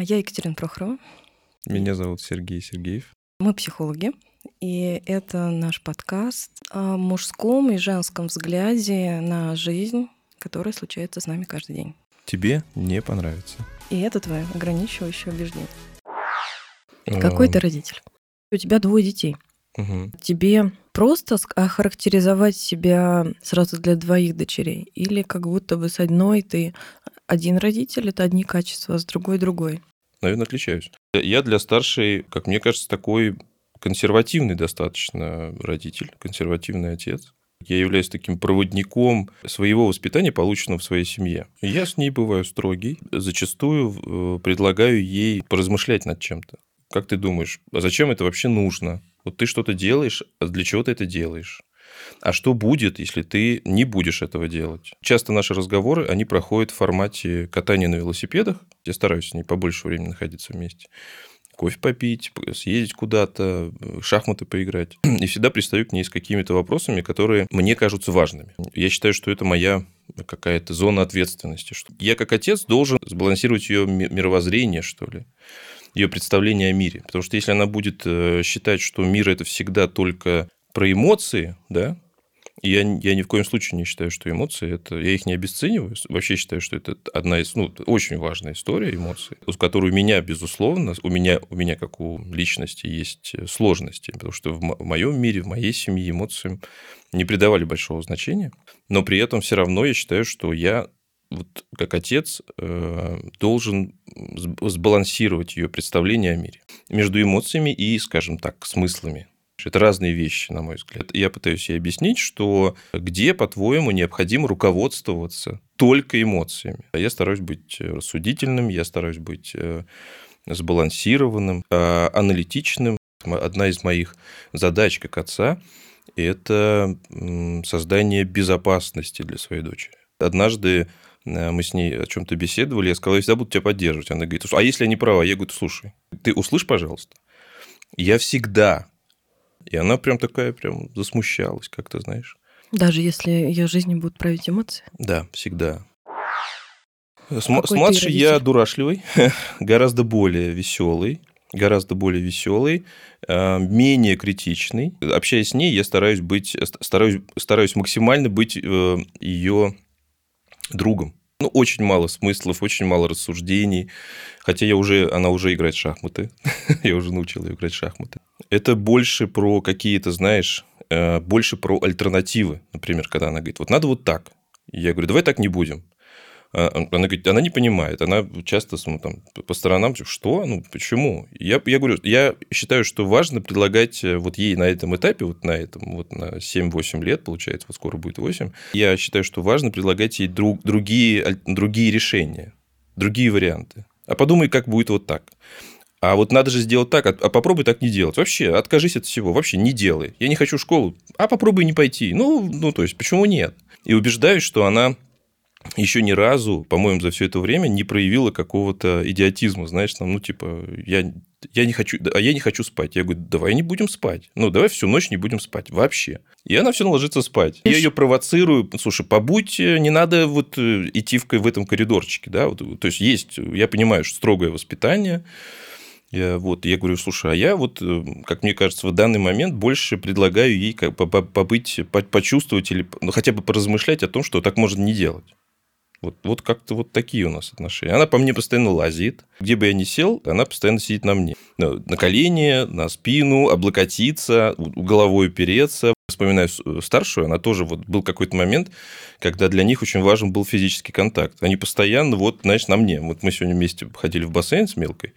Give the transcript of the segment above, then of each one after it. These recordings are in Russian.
Я Екатерина Прохорова. Меня зовут Сергей Сергеев. Мы психологи, и это наш подкаст о мужском и женском взгляде на жизнь, которая случается с нами каждый день. Тебе не понравится. И это твое ограничивающее убеждение. Какой ты родитель? У тебя двое детей. Угу. Тебе просто охарактеризовать себя сразу для двоих дочерей? Или как будто бы с одной ты один родитель, это одни качества, а с другой другой? Наверное, отличаюсь. Я для старшей, как мне кажется, такой консервативный достаточно родитель, консервативный отец. Я являюсь таким проводником своего воспитания, полученного в своей семье. Я с ней бываю строгий. Зачастую э, предлагаю ей поразмышлять над чем-то. Как ты думаешь, а зачем это вообще нужно? Вот ты что-то делаешь, а для чего ты это делаешь? А что будет, если ты не будешь этого делать? Часто наши разговоры, они проходят в формате катания на велосипедах. Я стараюсь с ней побольше времени находиться вместе кофе попить, съездить куда-то, шахматы поиграть. И всегда пристаю к ней с какими-то вопросами, которые мне кажутся важными. Я считаю, что это моя какая-то зона ответственности. Я как отец должен сбалансировать ее мировоззрение, что ли ее представление о мире. Потому что если она будет э, считать, что мир это всегда только про эмоции, да, я, я ни в коем случае не считаю, что эмоции это. Я их не обесцениваю. Вообще считаю, что это одна из ну, очень важная история эмоций, с которой у меня, безусловно, у меня, у меня как у личности есть сложности. Потому что в моем мире, в моей семье эмоциям не придавали большого значения. Но при этом все равно я считаю, что я вот как отец э, должен сбалансировать ее представление о мире между эмоциями и, скажем так, смыслами. Это разные вещи, на мой взгляд. Я пытаюсь ей объяснить, что где, по-твоему, необходимо руководствоваться только эмоциями. Я стараюсь быть рассудительным, я стараюсь быть э, сбалансированным, а, аналитичным. Одна из моих задач как отца – это создание безопасности для своей дочери. Однажды Э, мы с ней о чем-то беседовали, я сказал, я всегда буду тебя поддерживать. Она говорит, а если я не права? Я говорю, слушай, ты услышь, пожалуйста. Я всегда. И она прям такая, прям засмущалась, как-то, знаешь. Даже если ее жизнью будут править эмоции? Да, всегда. С, с младшей я дурашливый, гораздо более веселый, гораздо более веселый, э, менее критичный. Общаясь с ней, я стараюсь быть, стараюсь, стараюсь максимально быть э, ее другом. Ну, очень мало смыслов, очень мало рассуждений. Хотя я уже, она уже играет в шахматы. я уже научил ее играть в шахматы. Это больше про какие-то, знаешь, э, больше про альтернативы. Например, когда она говорит, вот надо вот так. Я говорю, давай так не будем. А, она говорит, она не понимает, она часто ну, там, по сторонам, что, ну, почему? Я, я говорю, я считаю, что важно предлагать э, вот ей на этом этапе, вот на этом, вот на 7-8 лет, получается, вот скоро будет 8, я считаю, что важно предлагать ей друг, другие, другие решения, другие варианты. А подумай, как будет вот так. А вот надо же сделать так, а, а попробуй так не делать. Вообще, откажись от всего, вообще не делай. Я не хочу в школу, а попробуй не пойти. Ну, ну то есть, почему нет? И убеждаюсь, что она еще ни разу, по-моему, за все это время не проявила какого-то идиотизма, знаешь, там, ну, типа, я, я не хочу, а я не хочу спать. Я говорю, давай не будем спать. Ну, давай всю ночь не будем спать вообще. И она все ложится спать. Я ее провоцирую, слушай, побудь, э, не надо вот э, идти в, в этом коридорчике, да, вот, то есть есть, я понимаю, что строгое воспитание, я, вот, я говорю, слушай, а я вот, э, как мне кажется, в данный момент больше предлагаю ей как, побыть, почувствовать или ну, хотя бы поразмышлять о том, что так можно не делать. Вот, вот как-то вот такие у нас отношения. Она по мне постоянно лазит. Где бы я ни сел, она постоянно сидит на мне. На колени, на спину, облокотиться, головой переться. Вспоминаю старшую, она тоже вот был какой-то момент, когда для них очень важен был физический контакт. Они постоянно вот, знаешь, на мне. Вот мы сегодня вместе ходили в бассейн с Мелкой,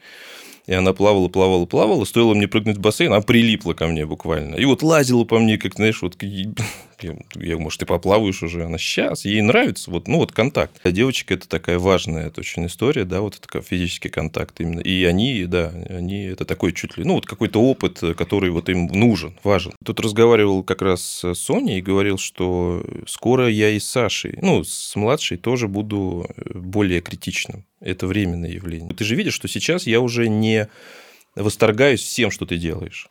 и она плавала, плавала, плавала, стоило мне прыгнуть в бассейн, она прилипла ко мне буквально. И вот лазила по мне, как, знаешь, вот я, я, может, ты поплаваешь уже, она сейчас, ей нравится, вот, ну, вот контакт. А девочка – это такая важная это очень история, да, вот это физический контакт именно. И они, да, они, это такой чуть ли, ну, вот какой-то опыт, который вот им нужен, важен. Тут разговаривал как раз с Соней и говорил, что скоро я и с Сашей, ну, с младшей тоже буду более критичным. Это временное явление. Ты же видишь, что сейчас я уже не восторгаюсь всем, что ты делаешь.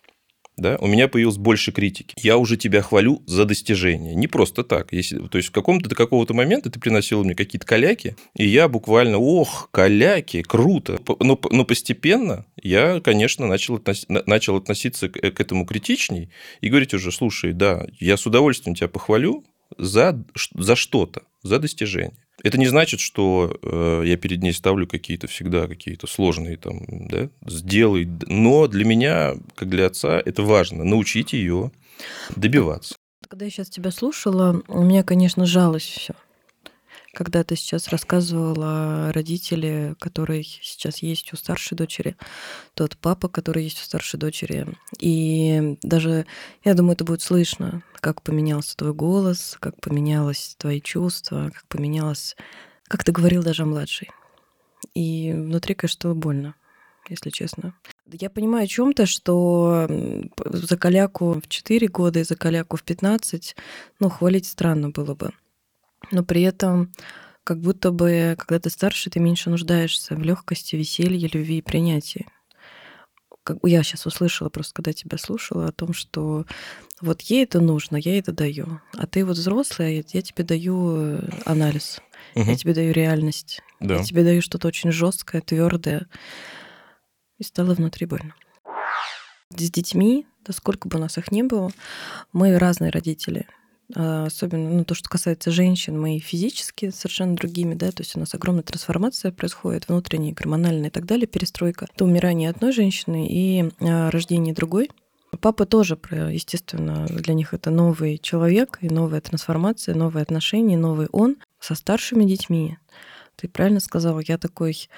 Да, у меня появилось больше критики. Я уже тебя хвалю за достижение. Не просто так. Если, то есть в каком-то до какого-то момента ты приносил мне какие-то каляки, и я буквально, ох, каляки, круто. Но, но постепенно я, конечно, начал, относ, начал относиться к, к этому критичней и говорить уже, слушай, да, я с удовольствием тебя похвалю за, за что-то, за достижение. Это не значит, что э, я перед ней ставлю какие-то всегда какие-то сложные там, да, сделай. Но для меня, как для отца, это важно научить ее добиваться. Когда я сейчас тебя слушала, у меня, конечно, жалость все когда ты сейчас рассказывала о родителе, который сейчас есть у старшей дочери, тот папа, который есть у старшей дочери. И даже, я думаю, это будет слышно, как поменялся твой голос, как поменялось твои чувства, как поменялось, как ты говорил даже младший. И внутри, конечно, больно, если честно. Я понимаю о чем-то, что за коляку в 4 года и за коляку в 15, ну, хвалить странно было бы но при этом как будто бы, когда ты старше, ты меньше нуждаешься в легкости, веселье, любви и принятии. Как я сейчас услышала, просто когда тебя слушала, о том, что вот ей это нужно, я это даю. А ты вот взрослая, я тебе даю э, анализ, угу. я тебе даю реальность, да. я тебе даю что-то очень жесткое, твердое. И стало внутри больно. С детьми, да сколько бы у нас их ни было, мы разные родители. А, особенно ну, то, что касается женщин, мы физически совершенно другими, да, то есть у нас огромная трансформация происходит, внутренняя, гормональная и так далее, перестройка. Это умирание одной женщины и а, рождение другой. Папа тоже, естественно, для них это новый человек и новая трансформация, новые отношения, новый он со старшими детьми. Ты правильно сказала, я такой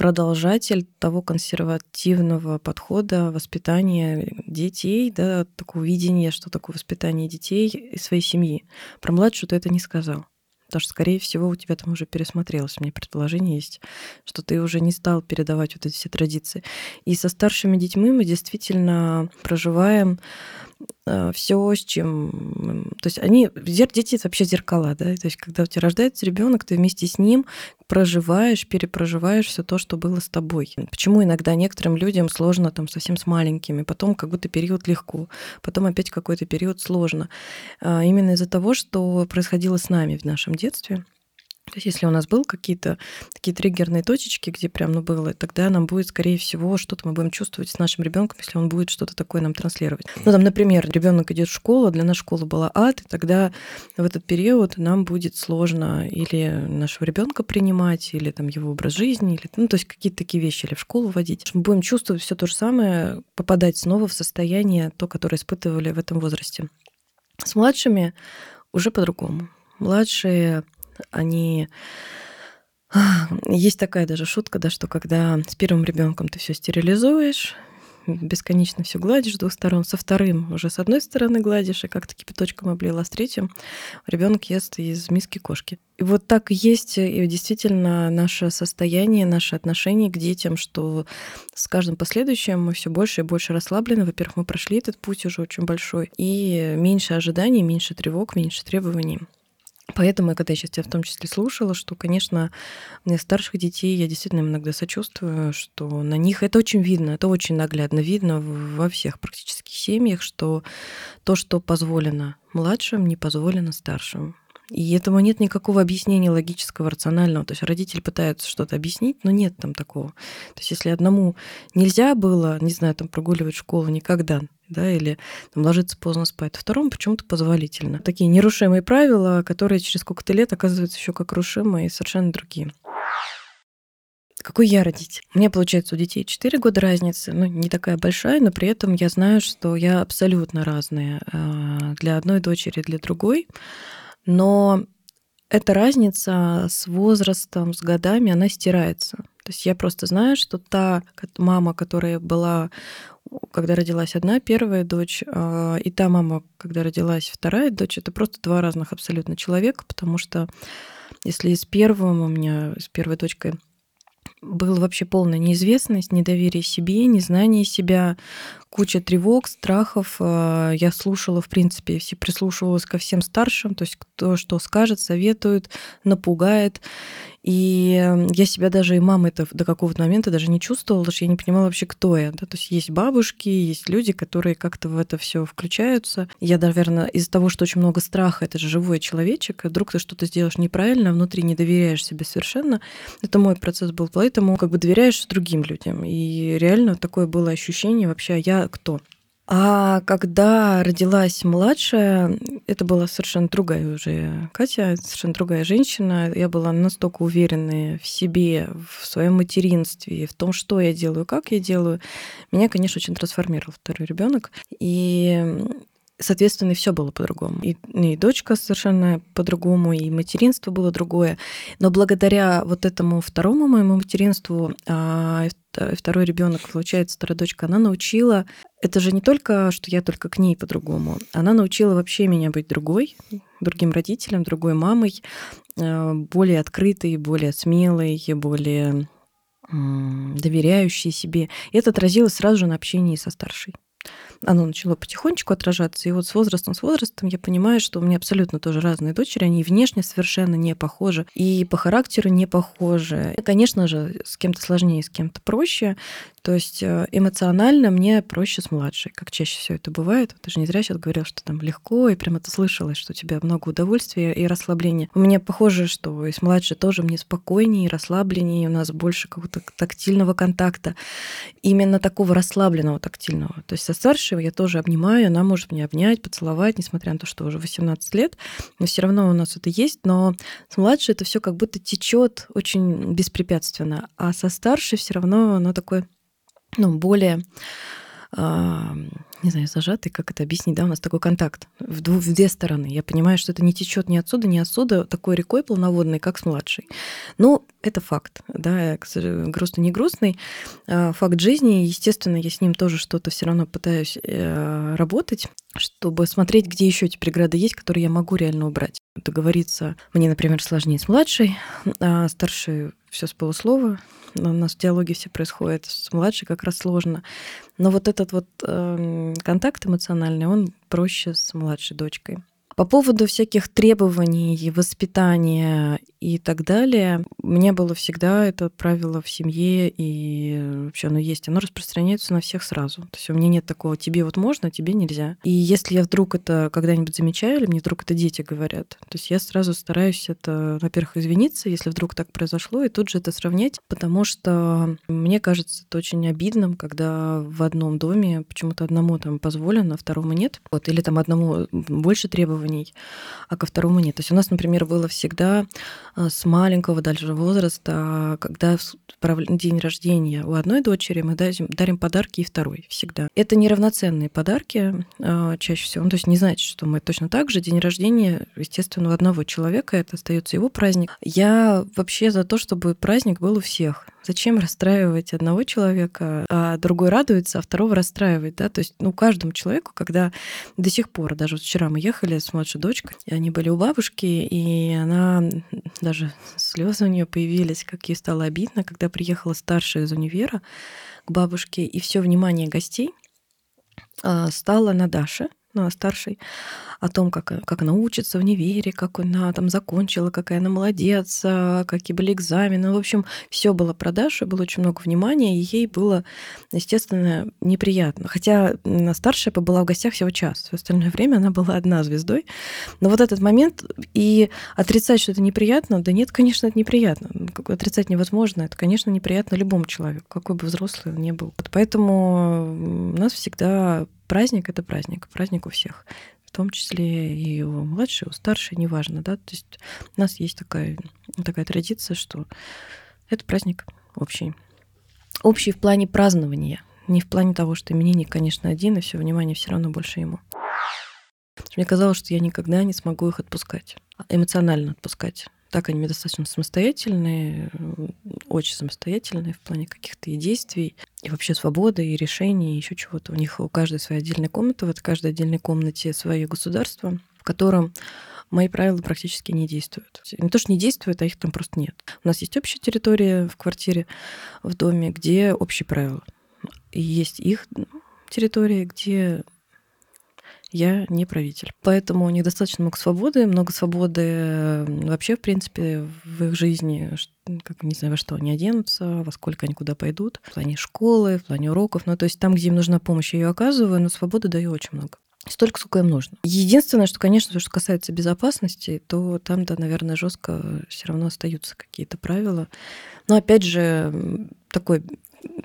продолжатель того консервативного подхода воспитания детей, да, такого видения, что такое воспитание детей и своей семьи. Про младшую ты это не сказал. Потому что, скорее всего, у тебя там уже пересмотрелось. У меня предположение есть, что ты уже не стал передавать вот эти все традиции. И со старшими детьми мы действительно проживаем Э, все, с чем... То есть они... Дети — это вообще зеркала, да? То есть когда у тебя рождается ребенок, ты вместе с ним проживаешь, перепроживаешь все то, что было с тобой. Почему иногда некоторым людям сложно там совсем с маленькими, потом как будто период легко, потом опять какой-то период сложно. А именно из-за того, что происходило с нами в нашем детстве, то есть если у нас был какие-то такие триггерные точечки, где прям ну было, тогда нам будет, скорее всего, что-то мы будем чувствовать с нашим ребенком, если он будет что-то такое нам транслировать. Ну, там, например, ребенок идет в школу, для нас школа была ад, и тогда в этот период нам будет сложно или нашего ребенка принимать, или там его образ жизни, или ну, то есть какие-то такие вещи, или в школу водить. Мы будем чувствовать все то же самое, попадать снова в состояние, то, которое испытывали в этом возрасте. С младшими уже по-другому. Младшие они есть такая даже шутка, да, что когда с первым ребенком ты все стерилизуешь, бесконечно все гладишь с двух сторон, со вторым уже с одной стороны гладишь, и как-то кипяточком облила, с третьим ребенок ест из миски кошки. И вот так и есть и действительно наше состояние, наши отношения к детям, что с каждым последующим мы все больше и больше расслаблены. Во-первых, мы прошли этот путь уже очень большой, и меньше ожиданий, меньше тревог, меньше требований. Поэтому, когда я сейчас тебя в том числе слушала, что, конечно, мне старших детей я действительно иногда сочувствую, что на них это очень видно, это очень наглядно видно во всех практически семьях, что то, что позволено младшим, не позволено старшим. И этому нет никакого объяснения логического, рационального. То есть родители пытаются что-то объяснить, но нет там такого. То есть если одному нельзя было, не знаю, там прогуливать школу никогда, да, или там, ложиться поздно спать, то второму почему-то позволительно. Такие нерушимые правила, которые через сколько-то лет оказываются еще как рушимые и совершенно другие. Какой я родитель? У меня, получается, у детей 4 года разницы, ну, не такая большая, но при этом я знаю, что я абсолютно разная а, для одной дочери, для другой. Но эта разница с возрастом, с годами, она стирается. То есть я просто знаю, что та мама, которая была, когда родилась одна первая дочь, а, и та мама, когда родилась вторая дочь, это просто два разных абсолютно человека, потому что если с первым у меня, с первой дочкой была вообще полная неизвестность, недоверие себе, незнание себя, куча тревог, страхов. А, я слушала, в принципе, все прислушивалась ко всем старшим, то есть кто что скажет, советует, напугает. И я себя даже и мамой это до какого-то момента даже не чувствовала, потому что я не понимала вообще, кто я. Да? То есть есть бабушки, есть люди, которые как-то в это все включаются. Я, наверное, из-за того, что очень много страха, это же живой человечек, вдруг ты что-то сделаешь неправильно, внутри не доверяешь себе совершенно. Это мой процесс был, поэтому как бы доверяешь другим людям. И реально такое было ощущение вообще, а кто? А когда родилась младшая, это была совершенно другая уже Катя, совершенно другая женщина. Я была настолько уверенная в себе, в своем материнстве, в том, что я делаю, как я делаю. Меня, конечно, очень трансформировал второй ребенок. И соответственно, все было по-другому. И, и дочка совершенно по-другому, и материнство было другое. Но благодаря вот этому второму моему материнству, а, второй ребенок, получается, вторая дочка, она научила... Это же не только, что я только к ней по-другому. Она научила вообще меня быть другой, другим родителем, другой мамой, а, более открытой, более смелой, более доверяющей себе. И это отразилось сразу же на общении со старшей оно начало потихонечку отражаться. И вот с возрастом, с возрастом я понимаю, что у меня абсолютно тоже разные дочери, они внешне совершенно не похожи, и по характеру не похожи. И, конечно же, с кем-то сложнее, с кем-то проще. То есть э, эмоционально мне проще с младшей, как чаще все это бывает. Ты же не зря сейчас говорил, что там легко, и прям это слышалось, что у тебя много удовольствия и расслабления. У меня похоже, что и с младшей тоже мне спокойнее и расслабленнее, у нас больше какого-то тактильного контакта, именно такого расслабленного тактильного. То есть со старшей я тоже обнимаю, она может меня обнять, поцеловать, несмотря на то, что уже 18 лет, но все равно у нас это есть, но с младшей это все как будто течет очень беспрепятственно, а со старшей все равно оно такое ну, более а, не знаю, зажатый, как это объяснить, да, у нас такой контакт в, две, в две стороны. Я понимаю, что это не течет ни отсюда, ни отсюда, такой рекой полноводной, как с младшей. Но это факт, да, грустный, не грустный, а, факт жизни. Естественно, я с ним тоже что-то все равно пытаюсь э, работать, чтобы смотреть, где еще эти преграды есть, которые я могу реально убрать. Договориться мне, например, сложнее с младшей, а старшей все с полуслова, у нас диалоги все происходят, с младшей как раз сложно. Но вот этот вот э, контакт эмоциональный, он проще с младшей дочкой. По поводу всяких требований, воспитания и так далее, у меня было всегда это правило в семье, и вообще оно есть, оно распространяется на всех сразу. То есть у меня нет такого «тебе вот можно, а тебе нельзя». И если я вдруг это когда-нибудь замечаю, или мне вдруг это дети говорят, то есть я сразу стараюсь это, во-первых, извиниться, если вдруг так произошло, и тут же это сравнять, потому что мне кажется это очень обидным, когда в одном доме почему-то одному там позволено, а второму нет. Вот, или там одному больше требований, а ко второму нет. То есть у нас, например, было всегда с маленького дальше возраста, когда день рождения у одной дочери мы дарим, подарки и второй всегда. Это неравноценные подарки а, чаще всего. Ну, то есть не значит, что мы точно так же. День рождения, естественно, у одного человека, это остается его праздник. Я вообще за то, чтобы праздник был у всех. Зачем расстраивать одного человека, а другой радуется, а второго расстраивать, да? То есть, ну, каждому человеку, когда до сих пор, даже вот вчера мы ехали с младшей дочкой, и они были у бабушки, и она даже слезы у нее появились, как ей стало обидно, когда приехала старшая из универа к бабушке, и все внимание гостей а, стало на Даше, на старшей, о том, как, как она учится в универе, как она там закончила, какая она молодец, а, какие были экзамены. В общем, все было про было очень много внимания, и ей было, естественно, неприятно. Хотя старшая побыла в гостях всего час. В остальное время она была одна звездой. Но вот этот момент и отрицать, что это неприятно, да нет, конечно, это неприятно. Отрицать невозможно. Это, конечно, неприятно любому человеку, какой бы взрослый он ни был. Поэтому у нас всегда праздник это праздник, праздник у всех в том числе и у младшей, у старшей, неважно, да, то есть у нас есть такая, такая традиция, что это праздник общий. Общий в плане празднования, не в плане того, что именинник, конечно, один, и все внимание все равно больше ему. Мне казалось, что я никогда не смогу их отпускать, эмоционально отпускать. Так они достаточно самостоятельные, очень самостоятельные в плане каких-то и действий, и вообще свободы, и решений, и еще чего-то. У них у каждой своя отдельная комната, в каждой отдельной комнате свое государство, в котором мои правила практически не действуют. Не то, что не действуют, а их там просто нет. У нас есть общая территория в квартире, в доме, где общие правила. И есть их территории, где я не правитель. Поэтому у них достаточно много свободы, много свободы вообще, в принципе, в их жизни, как не знаю, во что они оденутся, во сколько они куда пойдут, в плане школы, в плане уроков. Ну, то есть там, где им нужна помощь, я ее оказываю, но свободы даю очень много. Столько, сколько им нужно. Единственное, что, конечно, что касается безопасности, то там, да, наверное, жестко все равно остаются какие-то правила. Но опять же, такой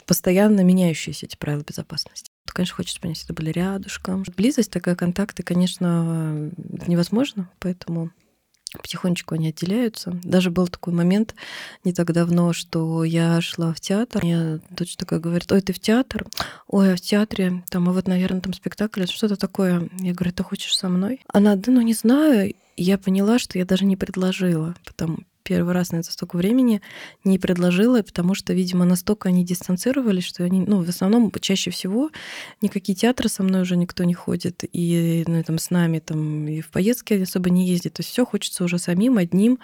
постоянно меняющиеся эти правила безопасности. Конечно, хочется понять, это были рядышком. Близость, такая контакты, конечно, невозможно, поэтому потихонечку они отделяются. Даже был такой момент не так давно, что я шла в театр, мне дочь такая говорит, ой, ты в театр? Ой, а в театре, там, а вот, наверное, там спектакль, что-то такое. Я говорю, ты хочешь со мной? Она, да ну не знаю. Я поняла, что я даже не предложила, потому первый раз на это столько времени не предложила, потому что, видимо, настолько они дистанцировались, что они, ну, в основном, чаще всего никакие театры со мной уже никто не ходит, и ну, там, с нами там и в поездки особо не ездит. То есть все хочется уже самим, одним,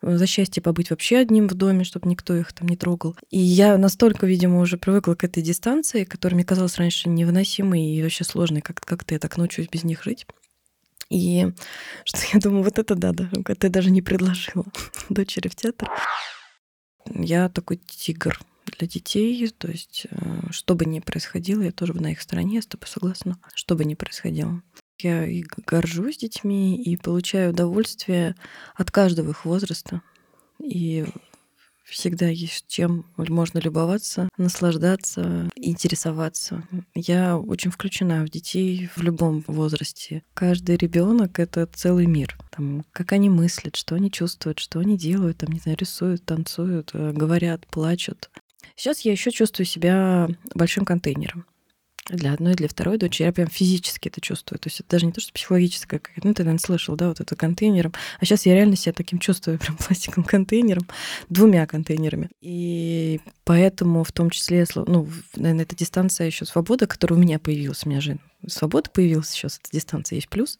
за счастье побыть вообще одним в доме, чтобы никто их там не трогал. И я настолько, видимо, уже привыкла к этой дистанции, которая мне казалась раньше невыносимой и вообще сложной, как, как-то я так научусь без них жить. И что я думаю, вот это да, да, ты даже не предложила дочери в театр. Я такой тигр для детей, то есть э, что бы ни происходило, я тоже на их стороне, я с тобой согласна, что бы ни происходило. Я и горжусь детьми, и получаю удовольствие от каждого их возраста. И всегда есть чем можно любоваться, наслаждаться, интересоваться. Я очень включена в детей в любом возрасте. Каждый ребенок это целый мир. Там, как они мыслят, что они чувствуют, что они делают, там, не знаю, рисуют, танцуют, э, говорят, плачут. Сейчас я еще чувствую себя большим контейнером для одной для второй дочери. Я прям физически это чувствую. То есть это даже не то, что психологическое, как ну, ты, наверное, слышал, да, вот это контейнером. А сейчас я реально себя таким чувствую, прям пластиковым контейнером, двумя контейнерами. И поэтому в том числе, ну, наверное, эта дистанция еще свобода, которая у меня появилась, у меня же свобода появилась сейчас, эта дистанция есть плюс.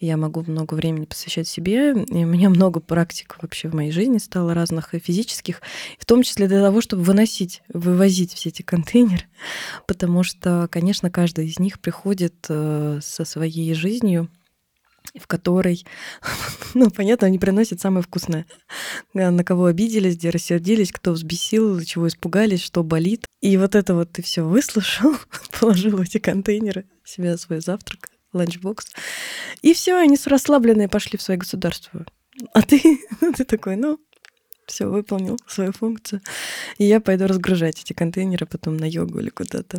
Я могу много времени посвящать себе, и у меня много практик вообще в моей жизни стало разных и физических, в том числе для того, чтобы выносить, вывозить все эти контейнеры, потому что, конечно, каждый из них приходит э, со своей жизнью, в которой, ну, понятно, они приносят самое вкусное. На кого обиделись, где рассердились, кто взбесил, чего испугались, что болит. И вот это вот ты все выслушал, положил в эти контейнеры себе свой завтрак, ланчбокс. И все, они с расслабленные пошли в свое государство. А ты, ты такой, ну, все, выполнил свою функцию. И я пойду разгружать эти контейнеры потом на йогу или куда-то.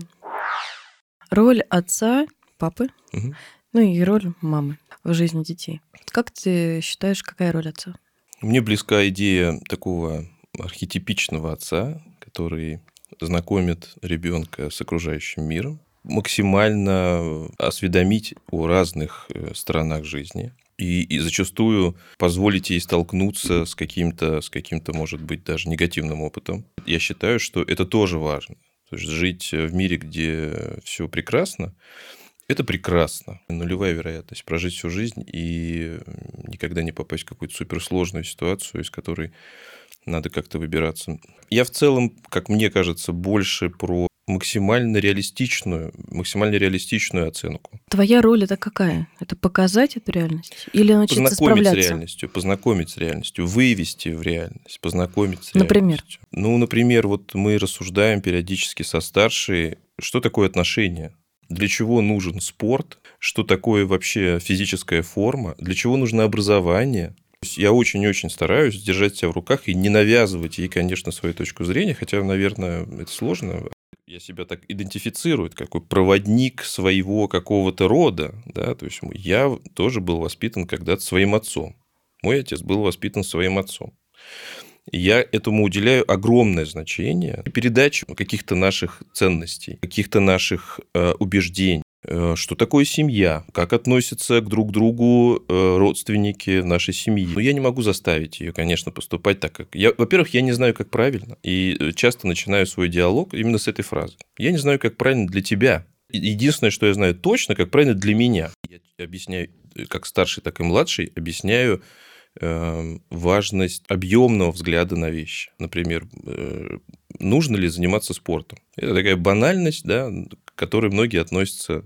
Роль отца, папы, угу. Ну и роль мамы в жизни детей. Как ты считаешь, какая роль отца? Мне близка идея такого архетипичного отца, который знакомит ребенка с окружающим миром, максимально осведомить о разных э, сторонах жизни, и, и зачастую позволить ей столкнуться с каким-то, с каким-то, может быть, даже негативным опытом. Я считаю, что это тоже важно. То есть жить в мире, где все прекрасно, это прекрасно. Нулевая вероятность прожить всю жизнь и никогда не попасть в какую-то суперсложную ситуацию, из которой надо как-то выбираться. Я в целом, как мне кажется, больше про максимально реалистичную, максимально реалистичную оценку. Твоя роль это какая? Это показать эту реальность или научиться познакомить справляться? с реальностью, познакомить с реальностью, вывести в реальность, познакомить с например? реальностью. Ну, например, вот мы рассуждаем периодически со старшей, что такое отношения, для чего нужен спорт, что такое вообще физическая форма, для чего нужно образование, я очень-очень стараюсь держать себя в руках и не навязывать ей, конечно, свою точку зрения, хотя, наверное, это сложно я себя так идентифицирую, какой проводник своего какого-то рода, да, то есть я тоже был воспитан когда-то своим отцом. Мой отец был воспитан своим отцом. Я этому уделяю огромное значение. Передачу каких-то наших ценностей, каких-то наших э, убеждений. Э, что такое семья, как относятся к друг другу э, родственники нашей семьи. Но я не могу заставить ее, конечно, поступать так, как... Я, во-первых, я не знаю, как правильно, и э, часто начинаю свой диалог именно с этой фразы. Я не знаю, как правильно для тебя. Единственное, что я знаю точно, как правильно для меня. Я объясняю, как старший, так и младший, объясняю важность объемного взгляда на вещи. Например, нужно ли заниматься спортом. Это такая банальность, да, к которой многие относятся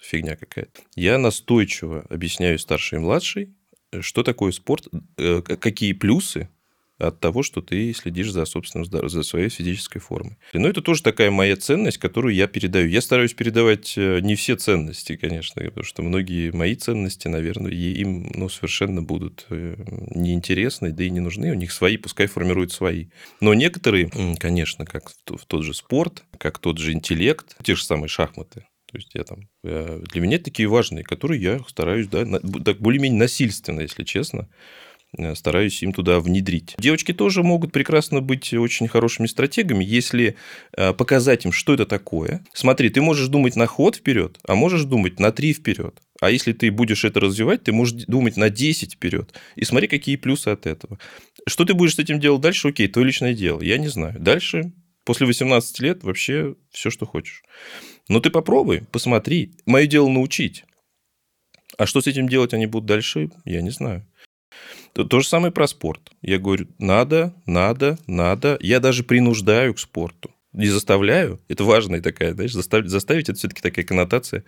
фигня какая-то. Я настойчиво объясняю старшей и младшей, что такое спорт, э, какие плюсы от того, что ты следишь за собственным здоровьем, за своей физической формой. Но это тоже такая моя ценность, которую я передаю. Я стараюсь передавать э, не все ценности, конечно, потому что многие мои ценности, наверное, им ну, совершенно будут э, неинтересны, да и не нужны. У них свои, пускай формируют свои. Но некоторые, конечно, как в тот же спорт, как тот же интеллект, те же самые шахматы, то есть я там э, для меня такие важные, которые я стараюсь, да, так более-менее насильственно, если честно, стараюсь им туда внедрить. Девочки тоже могут прекрасно быть очень хорошими стратегами, если э, показать им, что это такое. Смотри, ты можешь думать на ход вперед, а можешь думать на три вперед. А если ты будешь это развивать, ты можешь думать на 10 вперед. И смотри, какие плюсы от этого. Что ты будешь с этим делать дальше, окей, твое личное дело. Я не знаю. Дальше, после 18 лет, вообще все, что хочешь. Но ты попробуй, посмотри. Мое дело научить. А что с этим делать они будут дальше, я не знаю. То, то же самое про спорт. Я говорю, надо, надо, надо. Я даже принуждаю к спорту. Не заставляю. Это важная такая, знаешь, заставить, заставить это все-таки такая коннотация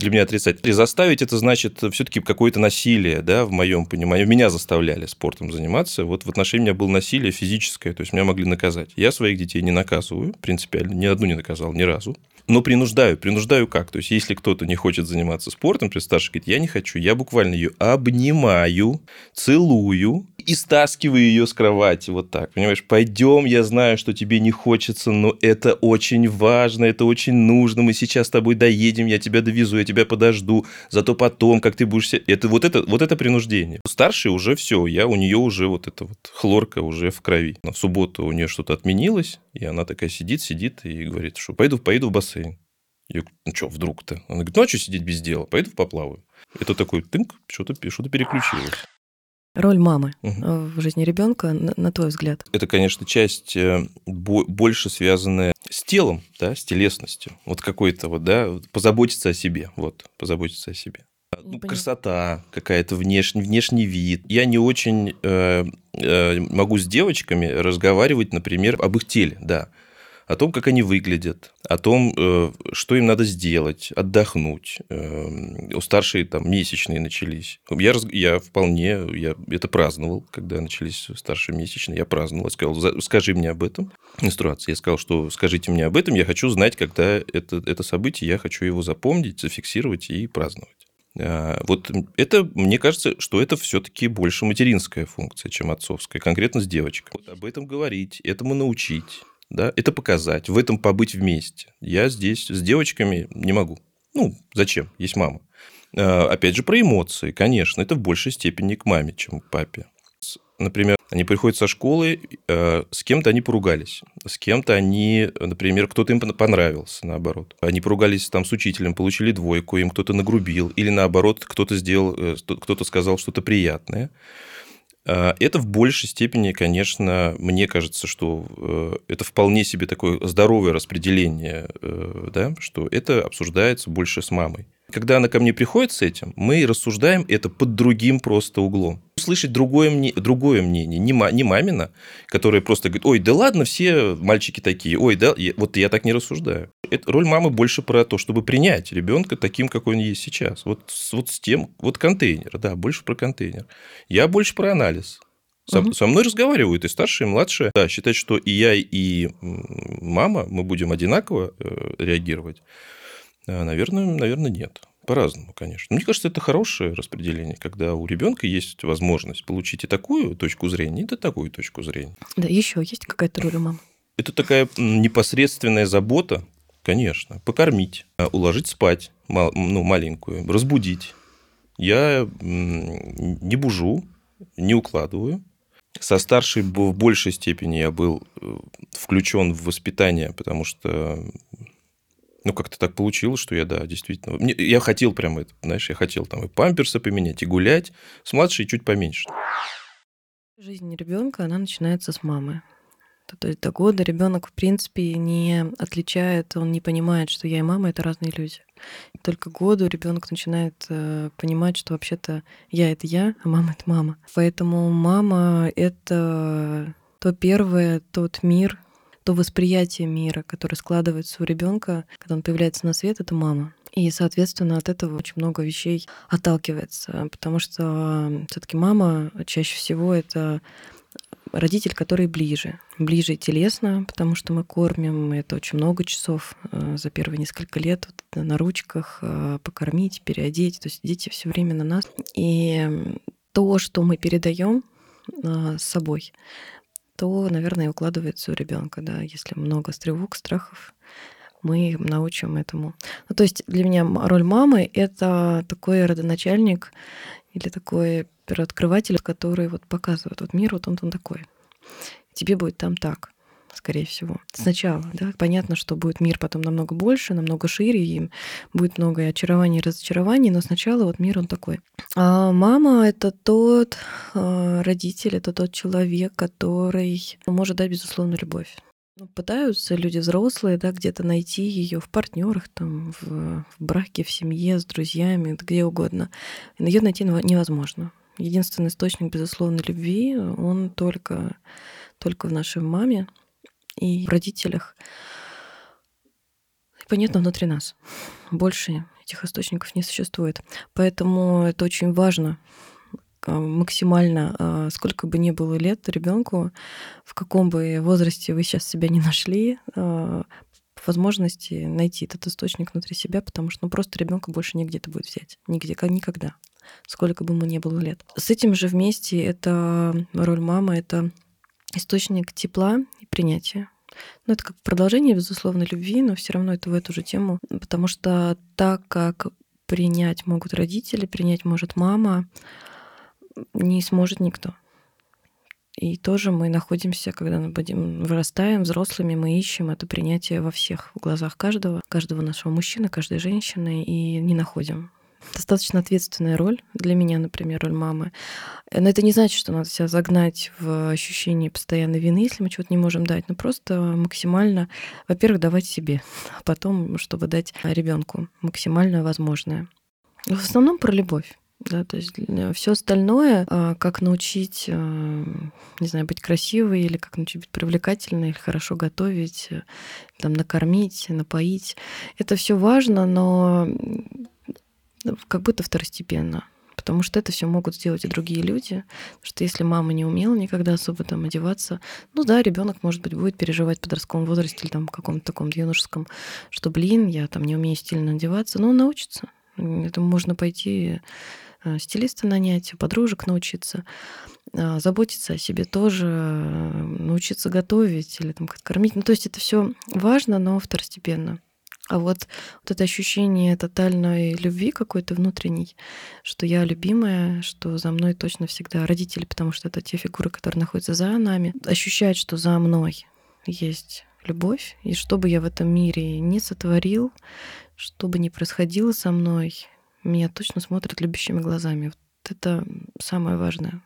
для меня отрицательная. Заставить это значит все-таки какое-то насилие, да, в моем понимании. Меня заставляли спортом заниматься. Вот в отношении меня было насилие физическое, то есть меня могли наказать. Я своих детей не наказываю, принципиально, ни одну не наказал, ни разу. Но принуждаю. Принуждаю как? То есть, если кто-то не хочет заниматься спортом, при старший говорит, я не хочу, я буквально ее обнимаю, целую и стаскиваю ее с кровати. Вот так. Понимаешь, пойдем, я знаю, что тебе не хочется, но это очень важно, это очень нужно. Мы сейчас с тобой доедем, я тебя довезу, я тебя подожду. Зато потом, как ты будешь... Это вот это, вот это принуждение. Старший уже все, я у нее уже вот эта вот хлорка уже в крови. В субботу у нее что-то отменилось, и она такая сидит, сидит и говорит, что пойду, пойду в бассейн. Я говорю, ну что, вдруг-то? Она говорит, ну а что сидеть без дела? Пойду поплаваю. Это такой тынк, что-то что переключилось. Роль мамы угу. в жизни ребенка, на, на твой взгляд? Это, конечно, часть э, больше связанная с телом, да, с телесностью. Вот какой-то вот, да, позаботиться о себе, вот, позаботиться о себе. Ну, красота какая-то, внешний, внешний вид. Я не очень э, э, могу с девочками разговаривать, например, об их теле, да о том, как они выглядят, о том, э, что им надо сделать, отдохнуть. Эм, у старшей там месячные начались. Я, я вполне я это праздновал, когда начались старшие месячные. Я праздновал. Я сказал, скажи мне об этом. Инструация. Я сказал, что скажите мне об этом. Я хочу знать, когда это, это событие, я хочу его запомнить, зафиксировать и праздновать. А, вот это, мне кажется, что это все-таки больше материнская функция, чем отцовская, конкретно с девочкой. Вот об этом говорить, этому научить да, это показать, в этом побыть вместе. Я здесь с девочками не могу. Ну, зачем? Есть мама. А, опять же, про эмоции, конечно, это в большей степени к маме, чем к папе. Например, они приходят со школы, а, с кем-то они поругались, с кем-то они, например, кто-то им понравился, наоборот. Они поругались там с учителем, получили двойку, им кто-то нагрубил, или наоборот, кто-то сделал, э, кто-то сказал что-то приятное. А, это в большей степени, конечно, мне кажется, что э, это вполне себе такое здоровое распределение, э, да, что это обсуждается больше с мамой. Когда она ко мне приходит с этим, мы рассуждаем это под другим просто углом. Услышать другое, мне, другое мнение, не, ма, не мамина, которая просто говорит, ой, да ладно, все мальчики такие, ой, да, я, вот я так не рассуждаю. Это, роль мамы больше про то, чтобы принять ребенка таким, какой он есть сейчас. Вот, вот с тем, вот контейнер, да, больше про контейнер. Я больше про анализ. Со, угу. со мной разговаривают и старшие, и младшие. Да, считать, что и я, и мама, мы будем одинаково э, реагировать, наверное, наверное, нет. По-разному, конечно. Мне кажется, это хорошее распределение, когда у ребенка есть возможность получить и такую точку зрения, и такую точку зрения. Да, еще есть какая-то роль у мамы? Это такая непосредственная забота, конечно. Покормить, а, уложить спать, ну, маленькую, разбудить. Я не бужу, не укладываю. Со старшей в большей степени я был э, включен в воспитание, потому что ну, как-то так получилось, что я, да, действительно... Мне, я хотел прям это, знаешь, я хотел там и памперсы поменять, и гулять. С младшей чуть поменьше. Жизнь ребенка, она начинается с мамы. То есть до года ребенок, в принципе, не отличает, он не понимает, что я и мама это разные люди. Только году ребенок начинает э, понимать, что вообще-то я это я, а мама это мама. Поэтому мама это то первое, тот мир, то восприятие мира, которое складывается у ребенка, когда он появляется на свет, это мама. И, соответственно, от этого очень много вещей отталкивается, потому что все-таки мама чаще всего это родитель, который ближе. Ближе телесно, потому что мы кормим, это очень много часов э, за первые несколько лет вот, на ручках, э, покормить, переодеть. То есть дети все время на нас. И то, что мы передаем э, с собой, то, наверное, укладывается у ребенка, да, если много тревог, страхов, мы научим этому. Ну, то есть для меня роль мамы — это такой родоначальник или такой первооткрыватель, который вот показывает вот мир, вот он, он такой. Тебе будет там так скорее всего. Сначала, да, понятно, что будет мир потом намного больше, намного шире, и будет много очарований и разочарований, но сначала вот мир он такой. А мама — это тот а, родитель, это тот человек, который может дать безусловную любовь. Ну, пытаются люди взрослые, да, где-то найти ее в партнерах, там, в, в браке, в семье, с друзьями, где угодно. Но ее найти невозможно. Единственный источник безусловной любви, он только, только в нашей маме и в родителях. Понятно, внутри нас. Больше этих источников не существует. Поэтому это очень важно а, максимально, а, сколько бы ни было лет ребенку, в каком бы возрасте вы сейчас себя не нашли, а, возможности найти этот источник внутри себя, потому что ну, просто ребенка больше нигде это будет взять. Нигде, как никогда. Сколько бы ему не было лет. С этим же вместе это роль мамы, это источник тепла и принятия. Ну, это как продолжение, безусловно, любви, но все равно это в эту же тему. Потому что так как принять могут родители, принять может мама, не сможет никто. И тоже мы находимся, когда мы будем вырастаем взрослыми, мы ищем это принятие во всех глазах каждого, каждого нашего мужчины, каждой женщины, и не находим. Достаточно ответственная роль для меня, например, роль мамы. Но это не значит, что надо себя загнать в ощущение постоянной вины, если мы чего-то не можем дать, но просто максимально, во-первых, давать себе, а потом, чтобы дать ребенку максимально возможное. В основном про любовь. Да, то есть все остальное, а, как научить, а, не знаю, быть красивой, или как научить быть привлекательной, или хорошо готовить, э, там, накормить, напоить. Это все важно, но как будто второстепенно. Потому что это все могут сделать и другие люди. Потому что если мама не умела никогда особо там одеваться, ну да, ребенок, может быть, будет переживать в подростковом возрасте или там каком-то таком юношеском, что, блин, я там не умею стильно одеваться, но он научится. Это можно пойти Э, стилиста нанять, подружек научиться, а, заботиться о себе тоже, э, научиться готовить или там как кормить. Ну, то есть это все важно, но второстепенно. А вот, вот это ощущение тотальной любви какой-то внутренней, что я любимая, что за мной точно всегда родители, потому что это те фигуры, которые находятся за нами, ощущать, что за мной есть любовь, и что бы я в этом мире не сотворил, что бы ни происходило со мной, меня точно смотрят любящими глазами. Вот это самое важное,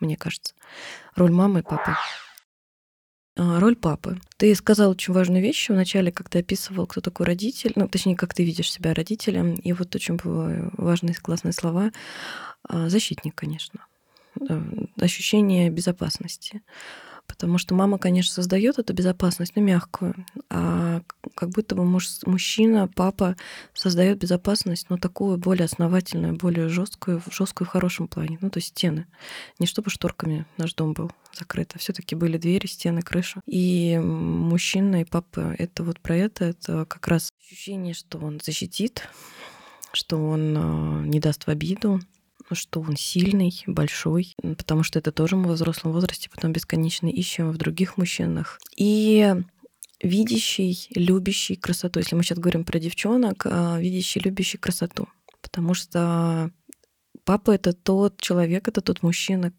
мне кажется. Роль мамы и папы. А, роль папы. Ты сказал очень важную вещь вначале, ты описывал, кто такой родитель, ну, точнее, как ты видишь себя родителем. И вот очень важные, классные слова. А, защитник, конечно. Ощущение безопасности. Потому что мама, конечно, создает эту безопасность, но мягкую. А как будто бы муж, мужчина, папа создает безопасность, но такую более основательную, более жесткую, жесткую в хорошем плане. Ну, то есть стены. Не чтобы шторками наш дом был закрыт, а все-таки были двери, стены, крыша. И мужчина и папа это вот про это, это как раз ощущение, что он защитит, что он а, не даст в обиду, что он сильный, большой, потому что это тоже мы в взрослом возрасте потом бесконечно ищем в других мужчинах. И видящий, любящий красоту. Если мы сейчас говорим про девчонок, а, видящий, любящий красоту. Потому что папа — это тот человек, это тот мужчина,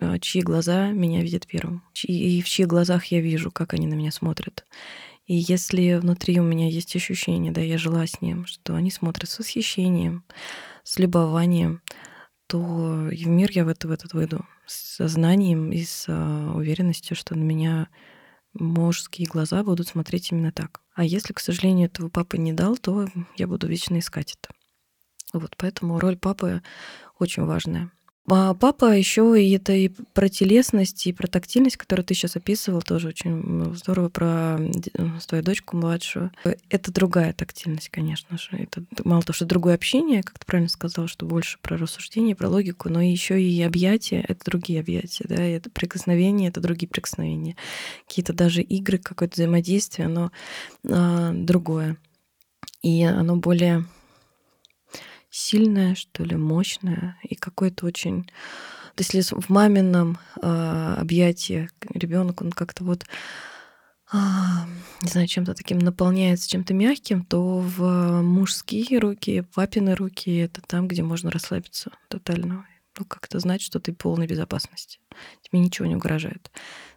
а, чьи глаза меня видят первым, и в чьих глазах я вижу, как они на меня смотрят. И если внутри у меня есть ощущение, да, я жила с ним, что они смотрят с восхищением, с любованием, то в мир я в, это, в этот выйду с сознанием и с а, уверенностью, что на меня мужские глаза будут смотреть именно так. А если, к сожалению, этого папа не дал, то я буду вечно искать это. Вот, поэтому роль папы очень важная. А папа еще и это и про телесность, и про тактильность, которую ты сейчас описывал, тоже очень здорово про свою дочку младшую. Это другая тактильность, конечно же. Это мало того, что другое общение, как ты правильно сказал, что больше про рассуждение, про логику, но еще и объятия — это другие объятия, да, и это прикосновения — это другие прикосновения. Какие-то даже игры, какое-то взаимодействие, оно а, другое. И оно более сильное, что ли, мощное и какое-то очень... То есть если в мамином э, объятии ребенок, он как-то вот а, не знаю, чем-то таким наполняется, чем-то мягким, то в мужские руки, папины руки это там, где можно расслабиться тотально. Ну, как-то знать, что ты в полной безопасности. Тебе ничего не угрожает.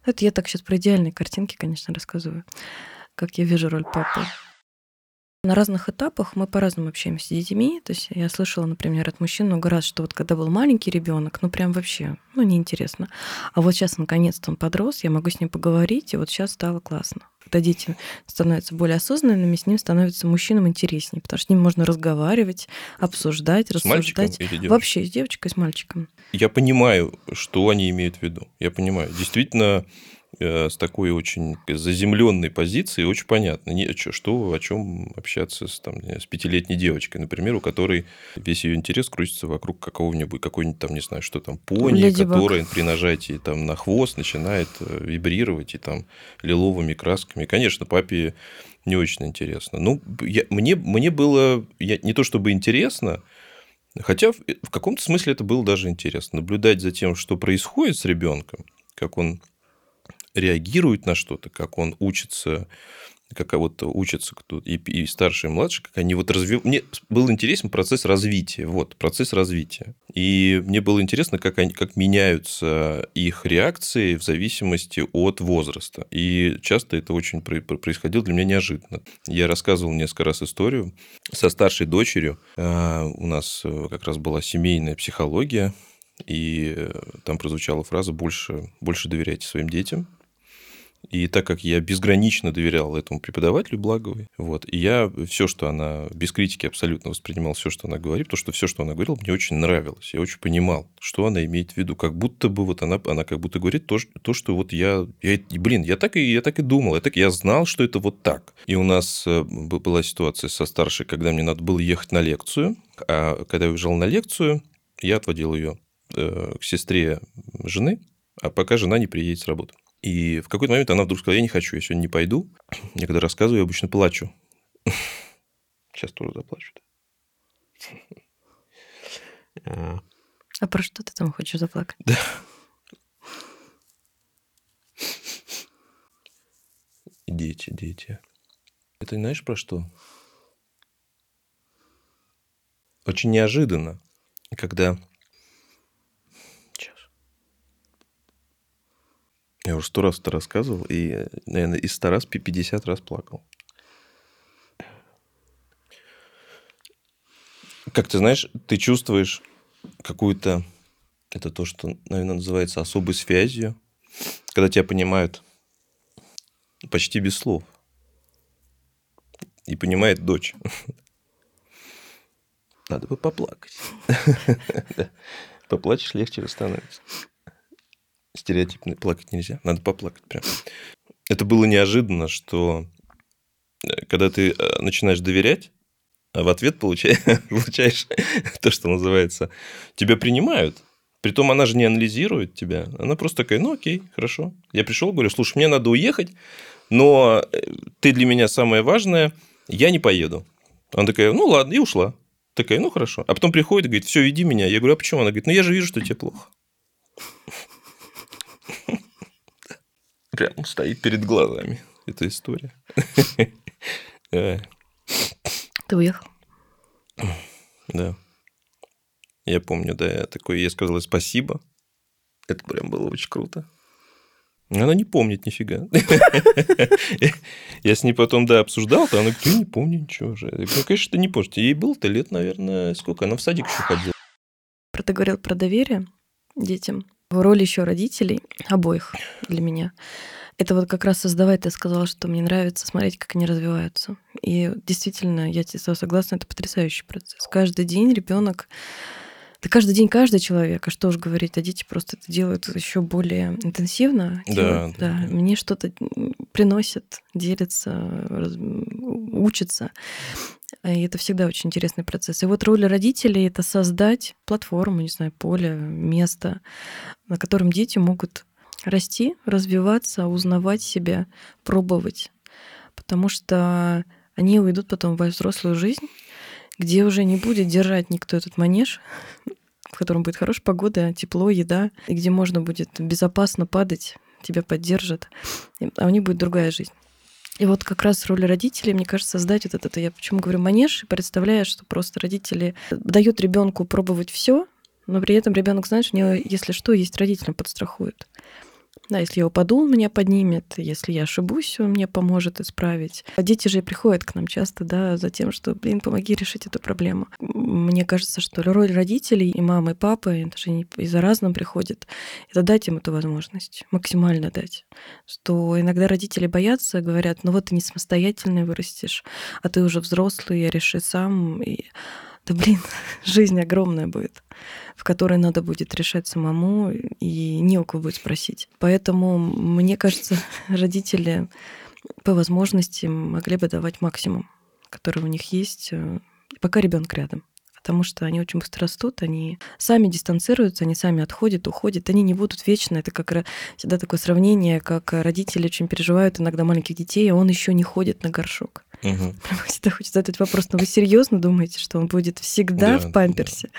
Это я так сейчас про идеальные картинки, конечно, рассказываю, как я вижу роль папы. На разных этапах мы по-разному общаемся с детьми. То есть я слышала, например, от мужчин много раз, что вот когда был маленький ребенок, ну прям вообще, ну неинтересно. А вот сейчас наконец-то он подрос, я могу с ним поговорить, и вот сейчас стало классно. Когда дети становятся более осознанными, с ним становится мужчинам интереснее, потому что с ним можно разговаривать, обсуждать, с рассуждать. Вообще с девочкой, с мальчиком. Я понимаю, что они имеют в виду. Я понимаю. Действительно, с такой очень заземленной позиции очень понятно, не, что, о чем общаться с, там, с пятилетней девочкой, например, у которой весь ее интерес крутится вокруг какого-нибудь, какой-нибудь там, не знаю, что там, пони, Леди которая при нажатии там, на хвост начинает э, вибрировать и там лиловыми красками. Конечно, папе не очень интересно. Ну, я, мне, мне было я, не то чтобы интересно, хотя в, в каком-то смысле это было даже интересно. Наблюдать за тем, что происходит с ребенком, как он реагирует на что-то, как он учится, как вот учатся кто и, и старший, и младший, как они вот развивают. Мне был интересен процесс развития, вот, процесс развития. И мне было интересно, как, они, как меняются их реакции в зависимости от возраста. И часто это очень происходило для меня неожиданно. Я рассказывал несколько раз историю со старшей дочерью. А, у нас э, как раз была семейная психология, и э, там прозвучала фраза «больше, больше доверяйте своим детям, и так как я безгранично доверял этому преподавателю Благовой, вот, и я все, что она без критики абсолютно воспринимал, все, что она говорит, потому что все, что она говорила, мне очень нравилось. Я очень понимал, что она имеет в виду. Как будто бы вот она, она как будто говорит то, то что вот я, я, блин, я так, и, я так и думал, я, так, я знал, что это вот так. И у нас э, была ситуация со старшей, когда мне надо было ехать на лекцию, а когда я уезжал на лекцию, я отводил ее э, к сестре жены, а пока жена не приедет с работы. И в какой-то момент она вдруг сказала, я не хочу, я сегодня не пойду. Я когда рассказываю, я обычно плачу. Сейчас тоже заплачу. А. про что ты там хочешь заплакать? Да. Дети, дети. Это знаешь про что? Очень неожиданно, когда Я уже сто раз это рассказывал, и, наверное, из ста раз 50 раз плакал. Как ты знаешь, ты чувствуешь какую-то... Это то, что, наверное, называется особой связью, когда тебя понимают почти без слов. И понимает дочь. Надо бы поплакать. Поплачешь, легче становится стереотипно плакать нельзя, надо поплакать прям. Это было неожиданно, что э, когда ты э, начинаешь доверять, а в ответ получаешь, получаешь то, что называется, тебя принимают. Притом она же не анализирует тебя. Она просто такая, ну окей, хорошо. Я пришел, говорю, слушай, мне надо уехать, но э, ты для меня самое важное, я не поеду. Она такая, ну ладно, и ушла. Такая, ну хорошо. А потом приходит и говорит, все, веди меня. Я говорю, а почему? Она говорит, ну я же вижу, что тебе плохо. Прям стоит перед глазами эта история. Ты уехал? Да. Я помню, да, я такой, я сказал спасибо. Это прям было очень круто. Она не помнит нифига. Я с ней потом, да, обсуждал, то она говорит, я не помню ничего. Я говорю, конечно, ты не помнишь. Ей было-то лет, наверное, сколько? Она в садик еще ходила. Про ты говорил про доверие детям роль еще родителей, обоих для меня, это вот как раз создавать, ты сказала, что мне нравится смотреть, как они развиваются. И действительно, я тебе согласна, это потрясающий процесс. Каждый день ребенок Да каждый день каждый человек, а что уж говорить, а дети просто это делают еще более интенсивно. Да, делают, да, да. Мне что-то приносят, делятся, учатся. И это всегда очень интересный процесс. И вот роль родителей — это создать платформу, не знаю, поле, место, на котором дети могут расти, развиваться, узнавать себя, пробовать. Потому что они уйдут потом в взрослую жизнь, где уже не будет держать никто этот манеж, в котором будет хорошая погода, тепло, еда, и где можно будет безопасно падать, тебя поддержат, а у них будет другая жизнь. И вот как раз роль родителей, мне кажется, создать вот это, я почему говорю манеж, представляю, что просто родители дают ребенку пробовать все, но при этом ребенок знает, что у него, если что, есть родителям подстрахуют. Да, если я упаду, он меня поднимет, если я ошибусь, он мне поможет исправить. А дети же приходят к нам часто, да, за тем, что, блин, помоги решить эту проблему. Мне кажется, что роль родителей и мамы, и папы, даже не из-за разным приходит, это дать им эту возможность, максимально дать. Что иногда родители боятся, говорят, ну вот ты не самостоятельный вырастешь, а ты уже взрослый, реши сам. И да блин, жизнь огромная будет, в которой надо будет решать самому, и не у кого будет спросить. Поэтому, мне кажется, родители по возможности могли бы давать максимум, который у них есть, э, пока ребенок рядом потому что они очень быстро растут, они сами дистанцируются, они сами отходят, уходят, они не будут вечно. Это как всегда такое сравнение, как родители очень переживают иногда маленьких детей, а он еще не ходит на горшок. Угу. Всегда хочется задать вопрос, но вы серьезно думаете, что он будет всегда да, в памперсе? Да.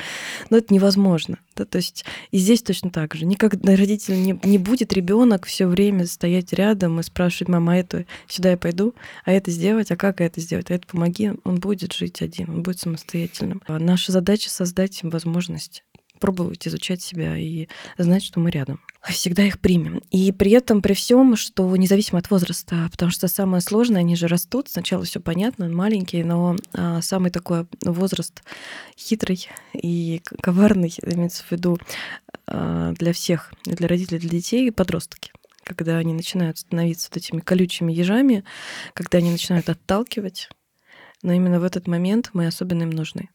Но это невозможно. Да? То есть и здесь точно так же. Никогда родитель не, не будет ребенок все время стоять рядом и спрашивать, мама, а это сюда я пойду, а это сделать, а как это сделать, а это помоги. Он будет жить один, он будет самостоятельным. А наша задача создать им возможность пробовать изучать себя и знать, что мы рядом. Всегда их примем. И при этом, при всем, что независимо от возраста, потому что самое сложное, они же растут, сначала все понятно, маленькие, но а, самый такой возраст хитрый и коварный, имеется в виду а, для всех, для родителей, для детей, подростки когда они начинают становиться вот этими колючими ежами, когда они начинают отталкивать, но именно в этот момент мы особенно им нужны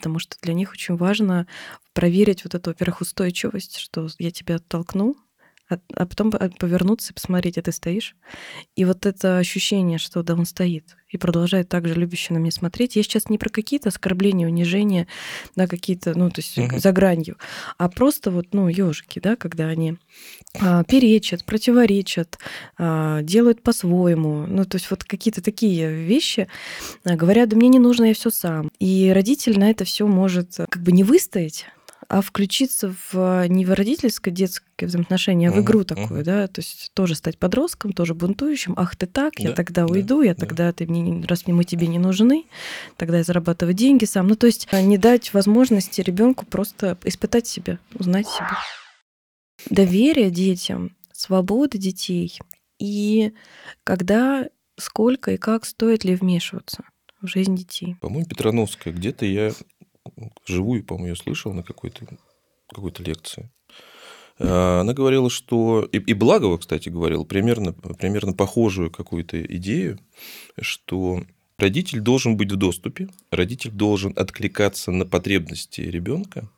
потому что для них очень важно проверить вот эту, во-первых, устойчивость, что я тебя оттолкну, а, а потом повернуться и посмотреть, а ты стоишь. И вот это ощущение, что да, он стоит и продолжает так же любяще на меня смотреть. Я сейчас не про какие-то оскорбления, унижения, да, какие-то, ну, то есть угу. за гранью, а просто вот, ну, ежики, да, когда они а, перечат, противоречат, а, делают по-своему. Ну, то есть вот какие-то такие вещи а, говорят, да мне не нужно, я все сам. И родитель на это все может как бы не выстоять, а включиться в не в родительское детское взаимоотношение, а в игру такую, да, то есть тоже стать подростком, тоже бунтующим. Ах, ты так, я тогда уйду, я тогда ты мне, раз мы тебе не нужны, тогда я зарабатываю деньги сам. Ну, то есть а, не дать возможности ребенку просто испытать себя, узнать себя. Доверие детям, свобода детей и когда, сколько и как стоит ли вмешиваться в жизнь детей. По-моему, Петрановская, где-то я живую, по-моему, я слышал на какой-то какой лекции. А, она говорила, что... И, и Благова, кстати, говорил примерно, примерно похожую какую-то идею, что родитель должен быть в доступе, родитель должен откликаться на потребности ребенка.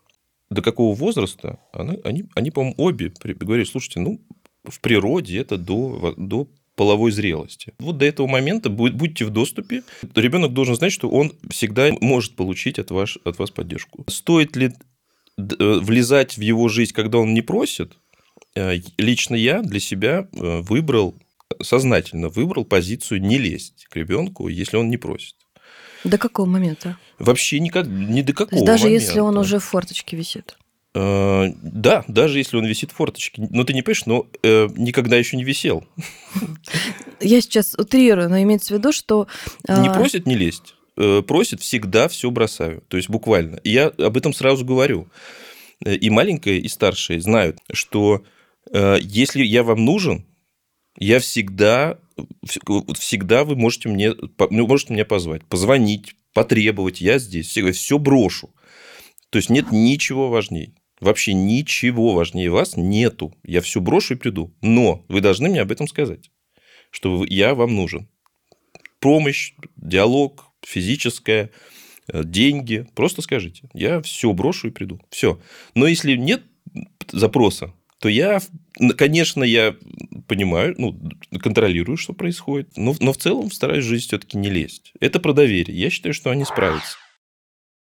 До какого возраста? Они, они, они по-моему, обе говорят, слушайте, ну, в природе это до, до половой зрелости. Вот до этого момента будьте в доступе. Ребенок должен знать, что он всегда может получить от, ваш, от вас поддержку. Стоит ли э, влезать в его жизнь, когда он не просит? Э, лично я для себя э, выбрал, сознательно выбрал позицию не лезть к ребенку, если он не просит. До какого момента? Вообще никак, не до какого Даже момента. если он уже в форточке висит. Э, да, даже если он висит в форточке. Но ты не понимаешь, но э, никогда еще не висел. Я сейчас утрирую, но имеется в виду, что... Не а, просит не лезть. Э, просит всегда все бросаю. То есть буквально. И я об этом сразу говорю. И маленькая, и старшая знают, что э, если я вам нужен, я всегда, всегда вы можете мне, можете меня позвать, позвонить, потребовать, я здесь, все брошу. То есть нет ничего важнее. Вообще ничего важнее вас нету. Я все брошу и приду. Но вы должны мне об этом сказать, что я вам нужен. Помощь, диалог, физическая, э, деньги, просто скажите, я все брошу и приду. Все. Но если нет запроса, то я, конечно, я понимаю, ну, контролирую, что происходит, но, но в целом стараюсь жизнь все-таки не лезть. Это про доверие. Я считаю, что они справятся.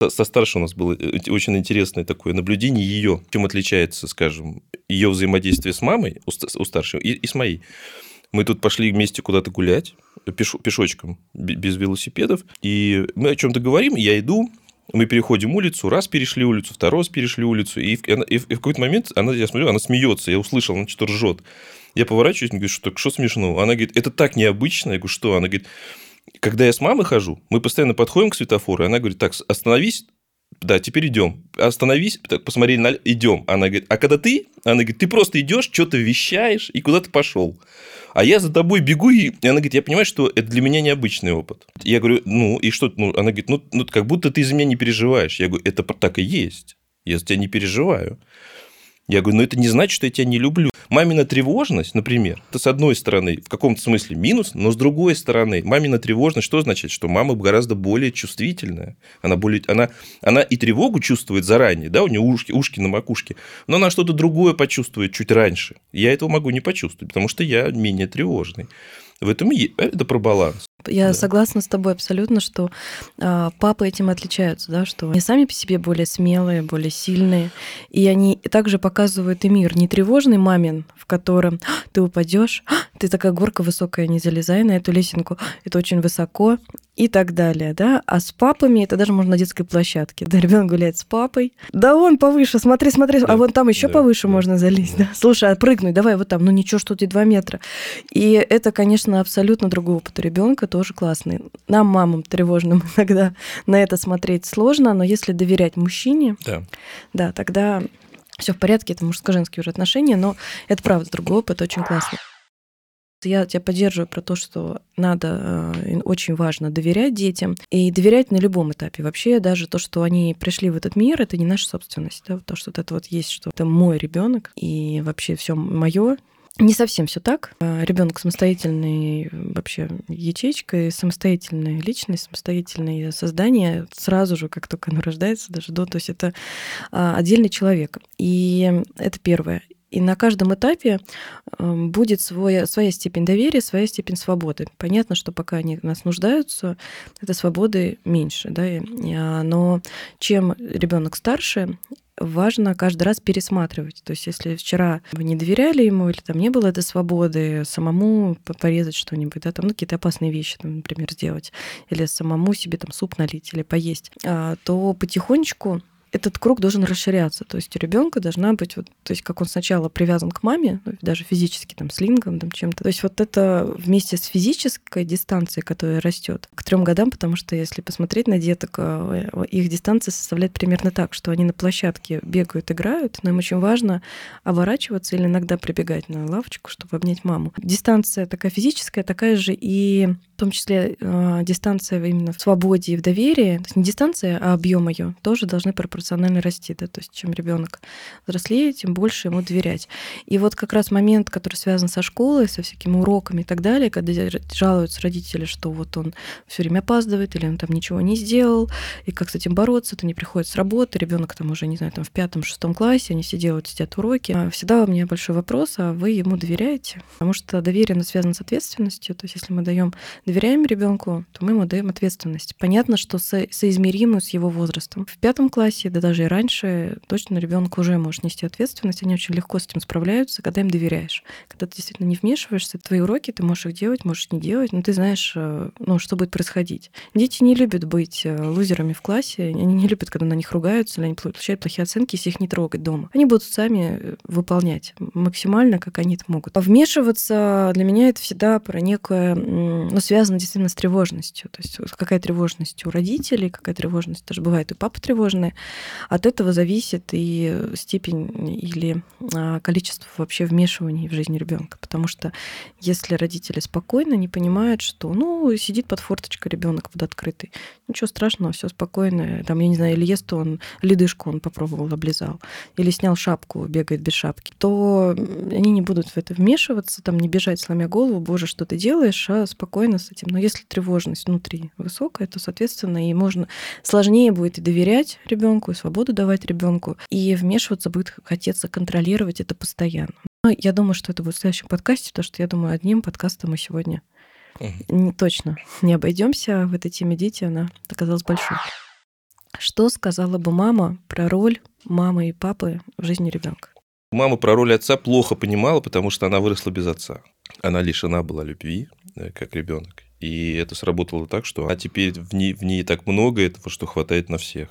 Со старшей у нас было э, очень интересное такое наблюдение ее, чем отличается, скажем, ее взаимодействие с мамой у старшей и, и с моей. Мы тут пошли вместе куда-то гулять пеш, пешочком, без велосипедов, и мы о чем-то говорим, я иду, мы переходим улицу, раз перешли улицу, второй раз перешли улицу, и в, и в какой-то момент она, я смотрю, она смеется, я услышал, она что-то ржет. Я поворачиваюсь, и говорю, что, что смешно? Она говорит, это так необычно. Я говорю, что? Она говорит, когда я с мамой хожу, мы постоянно подходим к светофору, и она говорит, так, остановись, да, теперь идем. Остановись, так, посмотри, на... идем. Она говорит, а когда ты, она говорит, ты просто идешь, что-то вещаешь и куда-то пошел. А я за тобой бегу, и она говорит, я понимаю, что это для меня необычный опыт. Я говорю, ну, и что? Ну, она говорит, ну, ну, как будто ты за меня не переживаешь. Я говорю, это так и есть. Я за тебя не переживаю. Я говорю, ну это не значит, что я тебя не люблю. Мамина тревожность, например, это с одной стороны в каком-то смысле минус, но с другой стороны, мамина тревожность что значит? Что мама гораздо более чувствительная. Она, более, она, она и тревогу чувствует заранее, да, у нее ушки, ушки на макушке, но она что-то другое почувствует чуть раньше. Я этого могу не почувствовать, потому что я менее тревожный. В этом и это про баланс. Я да. согласна с тобой абсолютно, что э, папы этим отличаются, да, что они сами по себе более смелые, более сильные, и они также показывают и мир не тревожный мамин, в котором «А, ты упадешь, «А, ты такая горка высокая, не залезай на эту лесенку, это очень высоко, и так далее, да. А с папами это даже можно на детской площадке. Да, ребенок гуляет с папой. Да он повыше, смотри, смотри, а да, а вон там еще да, повыше да, можно залезть, да. да. Слушай, а прыгнуть, давай вот там, ну ничего, что ты два метра. И это, конечно, абсолютно другой опыт у ребенка, тоже классный. Нам, мамам тревожным, иногда на это смотреть сложно, но если доверять мужчине, да, да тогда все в порядке, это мужско-женские уже отношения, но это правда другой опыт, очень классный. Я тебя поддерживаю про то, что надо, э, очень важно доверять детям и доверять на любом этапе. Вообще даже то, что они пришли в этот мир, это не наша собственность. Да? То, что это вот есть, что это мой ребенок и вообще все мое, не совсем все так. Э, Ребенок самостоятельный вообще ячейка, самостоятельная личность, самостоятельное создание сразу же, как только оно рождается, даже до, то есть это а, отдельный человек. И это первое. И на каждом этапе эм, будет свой, своя степень доверия, своя степень свободы. Понятно, что пока они нас нуждаются, этой свободы меньше. Да? А, но чем ребенок старше, важно каждый раз пересматривать. То есть, если вчера вы не доверяли ему или там не было этой свободы, самому порезать что-нибудь, да, там, ну, какие-то опасные вещи, там, например, сделать, или самому себе там суп налить или поесть, а, то потихонечку этот круг должен расширяться. То есть у ребенка должна быть, вот, то есть как он сначала привязан к маме, ну, даже физически, там, с лингом, там, чем-то. То есть вот это вместе с физической дистанцией, которая растет к трем годам, потому что если посмотреть на деток, э, их дистанция составляет примерно так, что они на площадке бегают, играют, но им очень важно оборачиваться или иногда прибегать на лавочку, чтобы обнять маму. Дистанция такая физическая, такая же и в том числе э, дистанция именно в свободе и в доверии, то есть не дистанция, а объем ее тоже должны пропорционально расти. Да? То есть чем ребенок взрослеет, тем больше ему доверять. И вот как раз момент, который связан со школой, со всякими уроками и так далее, когда жалуются родители, что вот он все время опаздывает или он там ничего не сделал, и как с этим бороться, то не приходит с работы, ребенок там уже, не знаю, там в пятом-шестом классе, они все делают, сидят уроки. А всегда у меня большой вопрос, а вы ему доверяете? Потому что доверие связано с ответственностью. То есть если мы даем доверяем ребенку, то мы ему даем ответственность. Понятно, что со соизмеримую с его возрастом. В пятом классе, да даже и раньше, точно ребенок уже может нести ответственность. Они очень легко с этим справляются, когда им доверяешь. Когда ты действительно не вмешиваешься, твои уроки ты можешь их делать, можешь не делать, но ты знаешь, э, ну, что будет происходить. Дети не любят быть э, лузерами в классе, они не любят, когда на них ругаются, или они получают плохие оценки, если их не трогать дома. Они будут сами э, выполнять максимально, как они это могут. А вмешиваться для меня это всегда про некое, ну, связано действительно с тревожностью. То есть какая тревожность у родителей, какая тревожность, даже бывает и папа тревожные. От этого зависит и степень или а, количество вообще вмешиваний в жизнь ребенка. потому что если родители спокойно не понимают, что, ну, сидит под форточкой ребенок под открытой, ничего страшного, все спокойно, там, я не знаю, или ест он, ледышку он попробовал, облизал, или снял шапку, бегает без шапки, то они не будут в это вмешиваться, там, не бежать, сломя голову, боже, что ты делаешь, а спокойно с этим. Но если тревожность внутри высокая, то, соответственно, и можно сложнее будет и доверять ребенку, и свободу давать ребенку, и вмешиваться будет хотеться контролировать это постоянно. Но я думаю, что это будет в следующем подкасте, потому что я думаю, одним подкастом мы сегодня не, точно не обойдемся в этой теме дети, она оказалась большой. Что сказала бы мама про роль мамы и папы в жизни ребенка? Мама про роль отца плохо понимала, потому что она выросла без отца. Она лишена была любви, э, как ребенок. И это сработало так, что а теперь в ней, в ней так много этого, что хватает на всех.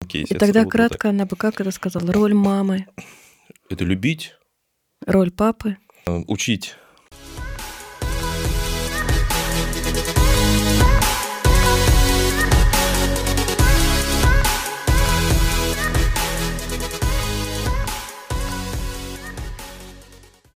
Окей, и тогда кратко так. она бы как это сказала? Роль мамы. Это любить. Роль папы. Э, учить